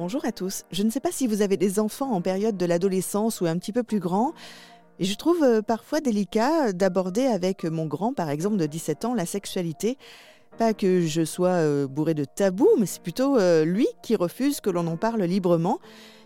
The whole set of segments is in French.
Bonjour à tous. Je ne sais pas si vous avez des enfants en période de l'adolescence ou un petit peu plus grands. Et je trouve euh, parfois délicat d'aborder avec mon grand, par exemple, de 17 ans, la sexualité. Pas que je sois euh, bourré de tabous, mais c'est plutôt euh, lui qui refuse que l'on en parle librement.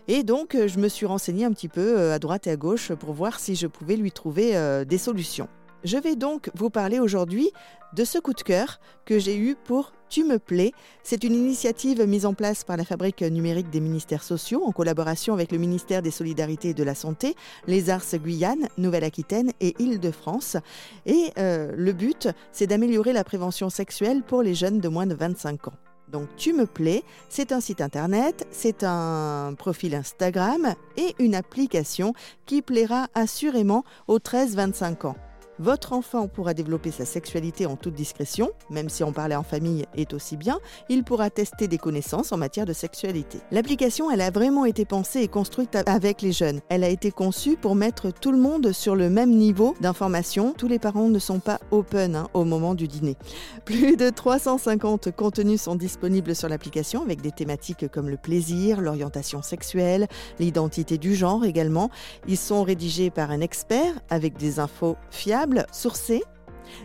Et donc, je me suis renseignée un petit peu à droite et à gauche pour voir si je pouvais lui trouver des solutions. Je vais donc vous parler aujourd'hui de ce coup de cœur que j'ai eu pour Tu me plais. C'est une initiative mise en place par la Fabrique numérique des ministères sociaux en collaboration avec le ministère des Solidarités et de la Santé, les Ars Guyane, Nouvelle-Aquitaine et Île-de-France. Et euh, le but, c'est d'améliorer la prévention sexuelle pour les jeunes de moins de 25 ans. Donc Tu me plais, c'est un site internet, c'est un profil Instagram et une application qui plaira assurément aux 13-25 ans. Votre enfant pourra développer sa sexualité en toute discrétion, même si en parler en famille est aussi bien, il pourra tester des connaissances en matière de sexualité. L'application, elle a vraiment été pensée et construite avec les jeunes. Elle a été conçue pour mettre tout le monde sur le même niveau d'information. Tous les parents ne sont pas open hein, au moment du dîner. Plus de 350 contenus sont disponibles sur l'application avec des thématiques comme le plaisir, l'orientation sexuelle, l'identité du genre également. Ils sont rédigés par un expert avec des infos fiables sourcée.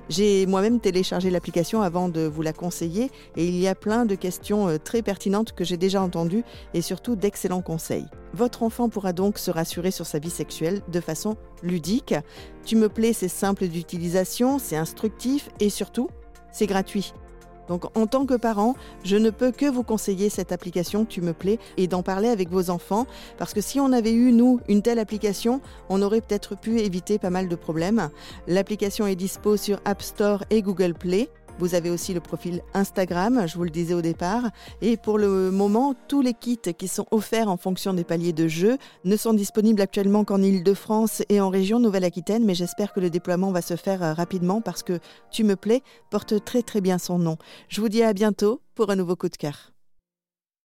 J'ai moi-même téléchargé l'application avant de vous la conseiller et il y a plein de questions euh, très pertinentes que j'ai déjà entendues et surtout d'excellents conseils. Votre enfant pourra donc se rassurer sur sa vie sexuelle de façon ludique. Tu me plais, c'est simple d'utilisation, c'est instructif et surtout, c'est gratuit. Donc en tant que parent, je ne peux que vous conseiller cette application Tu me plais et d'en parler avec vos enfants parce que si on avait eu nous une telle application, on aurait peut-être pu éviter pas mal de problèmes. L'application est dispo sur App Store et Google Play. Vous avez aussi le profil Instagram, je vous le disais au départ. Et pour le moment, tous les kits qui sont offerts en fonction des paliers de jeu ne sont disponibles actuellement qu'en Ile-de-France et en région Nouvelle-Aquitaine, mais j'espère que le déploiement va se faire euh, rapidement parce que Tu me plais porte très très bien son nom. Je vous dis à bientôt pour un nouveau coup de cœur.